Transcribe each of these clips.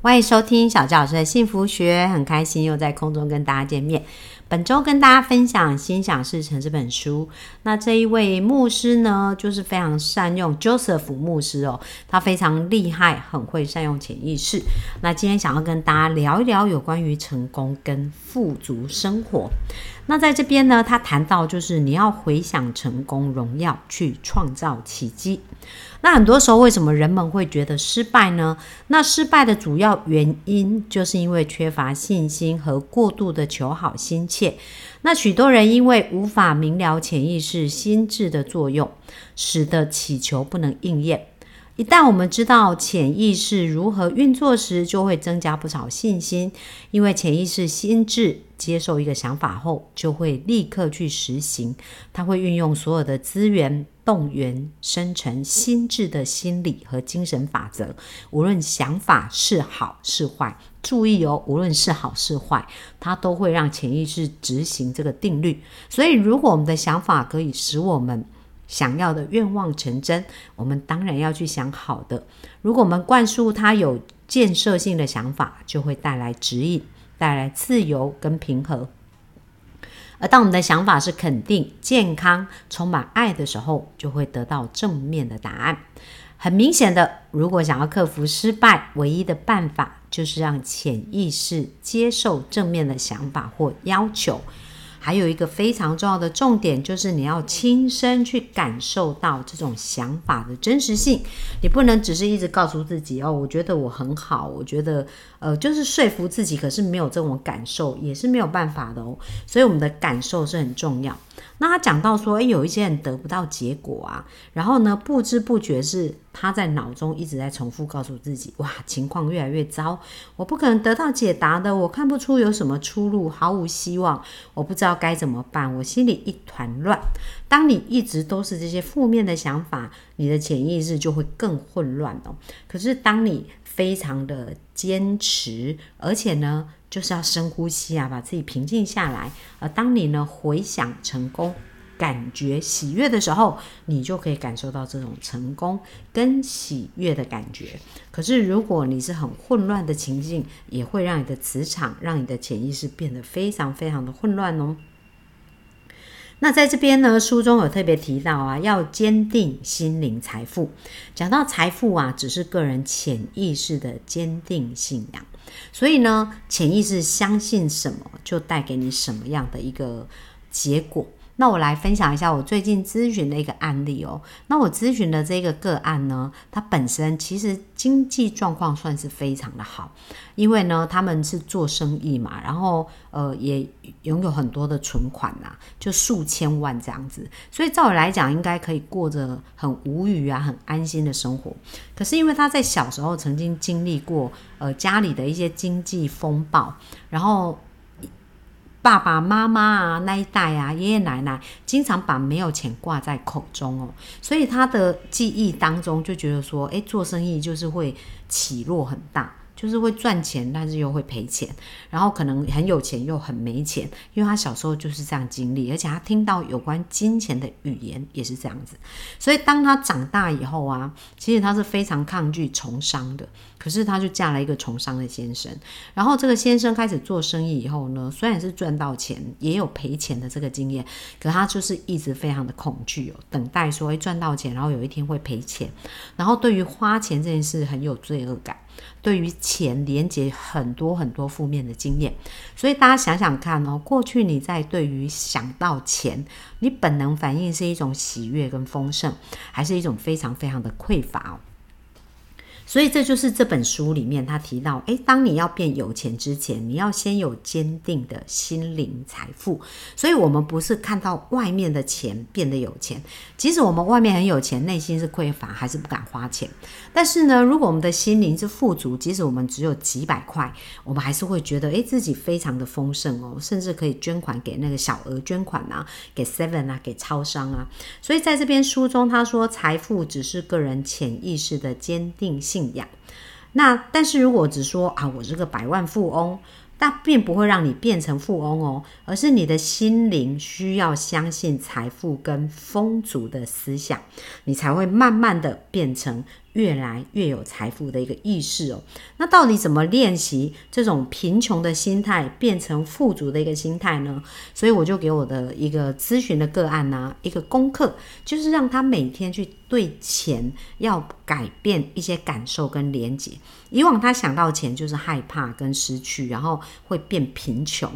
欢迎收听小教老师的幸福学，很开心又在空中跟大家见面。本周跟大家分享《心想事成》这本书。那这一位牧师呢，就是非常善用 Joseph 牧师哦，他非常厉害，很会善用潜意识。那今天想要跟大家聊一聊有关于成功跟富足生活。那在这边呢，他谈到就是你要回想成功荣耀，去创造奇迹。那很多时候，为什么人们会觉得失败呢？那失败的主要原因，就是因为缺乏信心和过度的求好心切。那许多人因为无法明了潜意识心智的作用，使得祈求不能应验。一旦我们知道潜意识如何运作时，就会增加不少信心，因为潜意识心智接受一个想法后，就会立刻去实行。它会运用所有的资源，动员生成心智的心理和精神法则。无论想法是好是坏，注意哦，无论是好是坏，它都会让潜意识执行这个定律。所以，如果我们的想法可以使我们想要的愿望成真，我们当然要去想好的。如果我们灌输他有建设性的想法，就会带来指引，带来自由跟平和。而当我们的想法是肯定、健康、充满爱的时候，就会得到正面的答案。很明显的，如果想要克服失败，唯一的办法就是让潜意识接受正面的想法或要求。还有一个非常重要的重点，就是你要亲身去感受到这种想法的真实性。你不能只是一直告诉自己哦，我觉得我很好，我觉得呃，就是说服自己，可是没有这种感受也是没有办法的哦。所以我们的感受是很重要。那他讲到说，诶，有一些人得不到结果啊，然后呢，不知不觉是他在脑中一直在重复告诉自己，哇，情况越来越糟，我不可能得到解答的，我看不出有什么出路，毫无希望，我不知道该怎么办，我心里一团乱。当你一直都是这些负面的想法，你的潜意识就会更混乱哦。可是当你非常的坚持，而且呢。就是要深呼吸啊，把自己平静下来。而当你呢回想成功、感觉喜悦的时候，你就可以感受到这种成功跟喜悦的感觉。可是如果你是很混乱的情境，也会让你的磁场、让你的潜意识变得非常非常的混乱哦。那在这边呢，书中有特别提到啊，要坚定心灵财富。讲到财富啊，只是个人潜意识的坚定信仰。所以呢，潜意识相信什么，就带给你什么样的一个结果。那我来分享一下我最近咨询的一个案例哦。那我咨询的这个个案呢，它本身其实经济状况算是非常的好，因为呢他们是做生意嘛，然后呃也拥有很多的存款呐，就数千万这样子，所以照理来讲应该可以过着很无语啊、很安心的生活。可是因为他在小时候曾经经历过呃家里的一些经济风暴，然后。爸爸妈妈啊，那一代啊，爷爷奶奶经常把没有钱挂在口中哦，所以他的记忆当中就觉得说，诶，做生意就是会起落很大。就是会赚钱，但是又会赔钱，然后可能很有钱又很没钱，因为他小时候就是这样经历，而且他听到有关金钱的语言也是这样子，所以当他长大以后啊，其实他是非常抗拒从商的，可是他就嫁了一个从商的先生，然后这个先生开始做生意以后呢，虽然是赚到钱，也有赔钱的这个经验，可他就是一直非常的恐惧哦，等待说会赚到钱，然后有一天会赔钱，然后对于花钱这件事很有罪恶感。对于钱连接很多很多负面的经验，所以大家想想看哦，过去你在对于想到钱，你本能反应是一种喜悦跟丰盛，还是一种非常非常的匮乏哦？所以这就是这本书里面他提到，诶，当你要变有钱之前，你要先有坚定的心灵财富。所以，我们不是看到外面的钱变得有钱，即使我们外面很有钱，内心是匮乏，还是不敢花钱。但是呢，如果我们的心灵是富足，即使我们只有几百块，我们还是会觉得，诶，自己非常的丰盛哦，甚至可以捐款给那个小额捐款啊，给 Seven 啊，给超商啊。所以，在这边书中，他说，财富只是个人潜意识的坚定性。信仰，那但是如果只说啊，我是个百万富翁，那并不会让你变成富翁哦，而是你的心灵需要相信财富跟丰足的思想，你才会慢慢的变成越来越有财富的一个意识哦。那到底怎么练习这种贫穷的心态变成富足的一个心态呢？所以我就给我的一个咨询的个案呢，一个功课，就是让他每天去对钱要改变一些感受跟连结。以往他想到钱就是害怕跟失去，然后会变贫穷。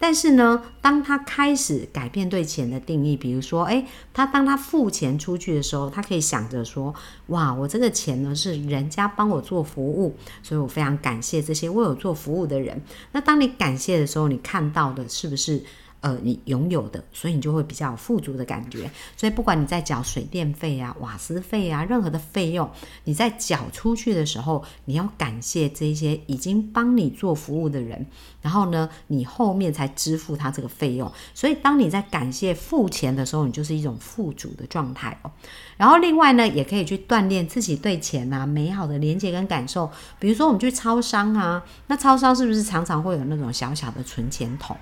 但是呢，当他开始改变对钱的定义，比如说，诶，他当他付钱出去的时候，他可以想着说，哇，我这个钱呢是人家帮我做服务，所以我非常感谢这些为我做服务的人。那当你感谢的时候，你看到的是不是？呃，你拥有的，所以你就会比较富足的感觉。所以不管你在缴水电费啊、瓦斯费啊，任何的费用，你在缴出去的时候，你要感谢这些已经帮你做服务的人，然后呢，你后面才支付他这个费用。所以当你在感谢付钱的时候，你就是一种富足的状态哦。然后另外呢，也可以去锻炼自己对钱啊美好的连接跟感受。比如说我们去超商啊，那超商是不是常常会有那种小小的存钱筒？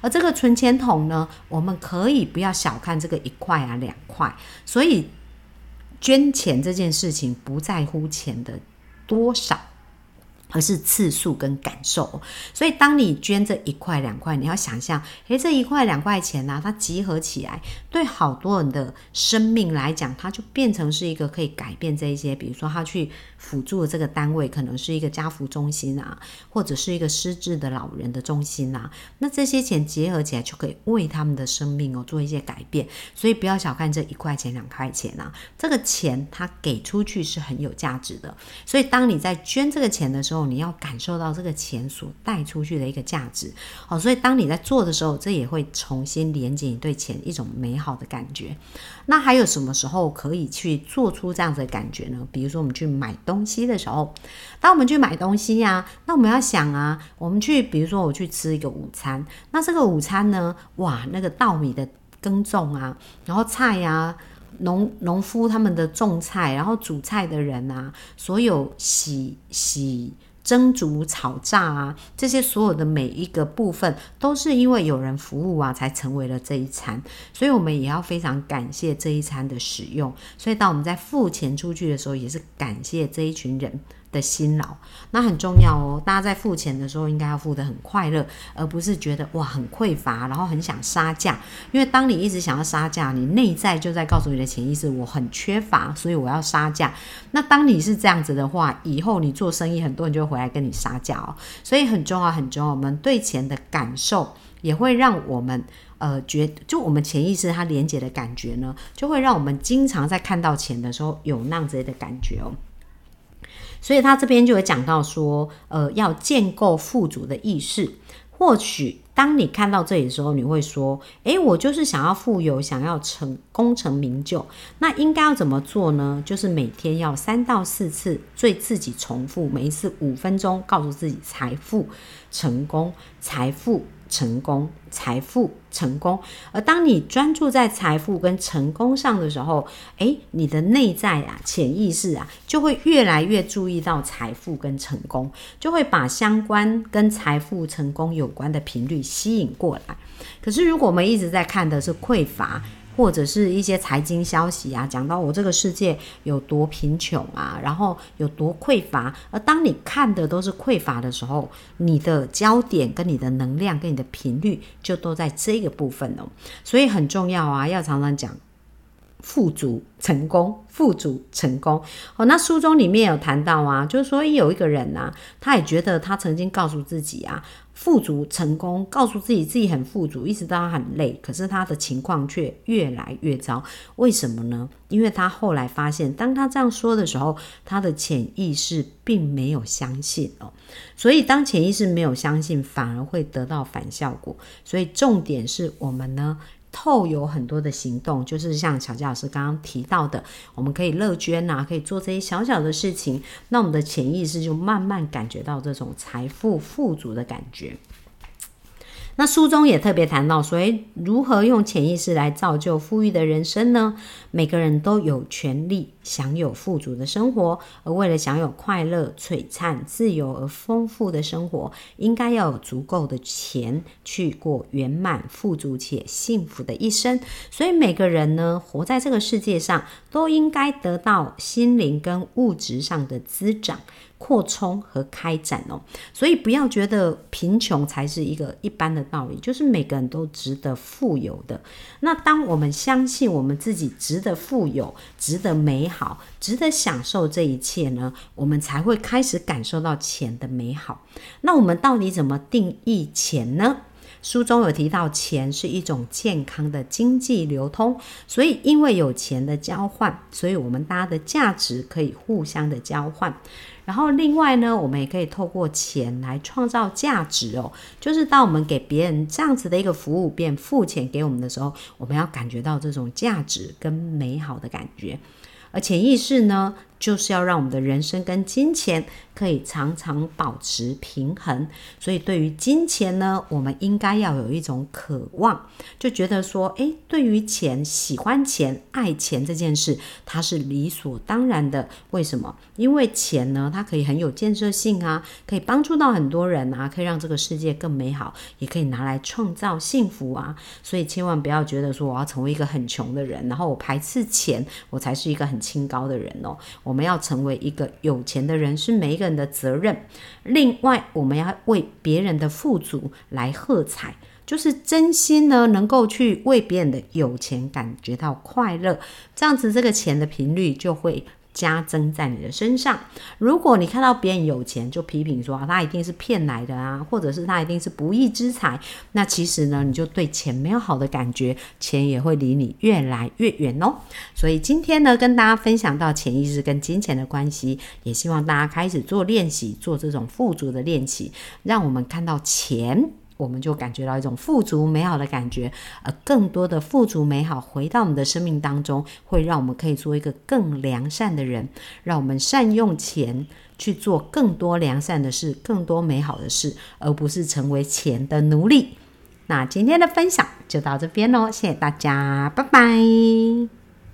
而这个存钱钱桶呢，我们可以不要小看这个一块啊两块。所以捐钱这件事情不在乎钱的多少。而是次数跟感受，所以当你捐这一块两块，你要想象，诶，这一块两块钱呢，它集合起来，对好多人的生命来讲，它就变成是一个可以改变这一些，比如说他去辅助的这个单位，可能是一个家福中心啊，或者是一个失智的老人的中心啊，那这些钱结合起来，就可以为他们的生命哦做一些改变。所以不要小看这一块钱两块钱啊，这个钱它给出去是很有价值的。所以当你在捐这个钱的时候，你要感受到这个钱所带出去的一个价值，哦，所以当你在做的时候，这也会重新连接你对钱一种美好的感觉。那还有什么时候可以去做出这样子的感觉呢？比如说我们去买东西的时候，当我们去买东西呀，那我们要想啊，我们去，比如说我去吃一个午餐，那这个午餐呢，哇，那个稻米的耕种啊，然后菜呀。农农夫他们的种菜，然后煮菜的人啊，所有洗洗蒸煮炒炸啊，这些所有的每一个部分，都是因为有人服务啊，才成为了这一餐。所以我们也要非常感谢这一餐的使用。所以当我们在付钱出去的时候，也是感谢这一群人。的辛劳，那很重要哦。大家在付钱的时候，应该要付得很快乐，而不是觉得哇很匮乏，然后很想杀价。因为当你一直想要杀价，你内在就在告诉你的潜意识，我很缺乏，所以我要杀价。那当你是这样子的话，以后你做生意，很多人就会回来跟你杀价哦。所以很重要，很重要。我们对钱的感受，也会让我们呃觉，就我们潜意识它连接的感觉呢，就会让我们经常在看到钱的时候有那样子的感觉哦。所以他这边就有讲到说，呃，要建构富足的意识。或许当你看到这里的时候，你会说，诶，我就是想要富有，想要成功成名就。那应该要怎么做呢？就是每天要三到四次对自己重复，每一次五分钟，告诉自己财富、成功、财富。成功、财富、成功，而当你专注在财富跟成功上的时候，诶，你的内在啊、潜意识啊，就会越来越注意到财富跟成功，就会把相关跟财富、成功有关的频率吸引过来。可是，如果我们一直在看的是匮乏，或者是一些财经消息啊，讲到我这个世界有多贫穷啊，然后有多匮乏。而当你看的都是匮乏的时候，你的焦点跟你的能量跟你的频率就都在这个部分哦。所以很重要啊，要常常讲富足成功，富足成功。哦，那书中里面有谈到啊，就是说有一个人呐，他也觉得他曾经告诉自己啊。富足成功，告诉自己自己很富足，一直到很累，可是他的情况却越来越糟。为什么呢？因为他后来发现，当他这样说的时候，他的潜意识并没有相信哦。所以，当潜意识没有相信，反而会得到反效果。所以，重点是我们呢。透有很多的行动，就是像小佳老师刚刚提到的，我们可以乐捐呐，可以做这些小小的事情，那我们的潜意识就慢慢感觉到这种财富富足的感觉。那书中也特别谈到，所以如何用潜意识来造就富裕的人生呢？每个人都有权利享有富足的生活，而为了享有快乐、璀璨、自由而丰富的生活，应该要有足够的钱去过圆满、富足且幸福的一生。所以每个人呢，活在这个世界上，都应该得到心灵跟物质上的滋长。扩充和开展哦，所以不要觉得贫穷才是一个一般的道理，就是每个人都值得富有的。那当我们相信我们自己值得富有、值得美好、值得享受这一切呢，我们才会开始感受到钱的美好。那我们到底怎么定义钱呢？书中有提到，钱是一种健康的经济流通，所以因为有钱的交换，所以我们大家的价值可以互相的交换。然后另外呢，我们也可以透过钱来创造价值哦。就是当我们给别人这样子的一个服务，便付钱给我们的时候，我们要感觉到这种价值跟美好的感觉。而潜意识呢？就是要让我们的人生跟金钱可以常常保持平衡，所以对于金钱呢，我们应该要有一种渴望，就觉得说，诶，对于钱、喜欢钱、爱钱这件事，它是理所当然的。为什么？因为钱呢，它可以很有建设性啊，可以帮助到很多人啊，可以让这个世界更美好，也可以拿来创造幸福啊。所以千万不要觉得说我要成为一个很穷的人，然后我排斥钱，我才是一个很清高的人哦。我。我们要成为一个有钱的人，是每一个人的责任。另外，我们要为别人的富足来喝彩，就是真心呢，能够去为别人的有钱感觉到快乐，这样子，这个钱的频率就会。加增在你的身上。如果你看到别人有钱，就批评说他一定是骗来的啊，或者是他一定是不义之财，那其实呢，你就对钱没有好的感觉，钱也会离你越来越远哦。所以今天呢，跟大家分享到潜意识跟金钱的关系，也希望大家开始做练习，做这种富足的练习，让我们看到钱。我们就感觉到一种富足美好的感觉，而更多的富足美好回到我们的生命当中，会让我们可以做一个更良善的人，让我们善用钱去做更多良善的事，更多美好的事，而不是成为钱的奴隶。那今天的分享就到这边喽，谢谢大家，拜拜。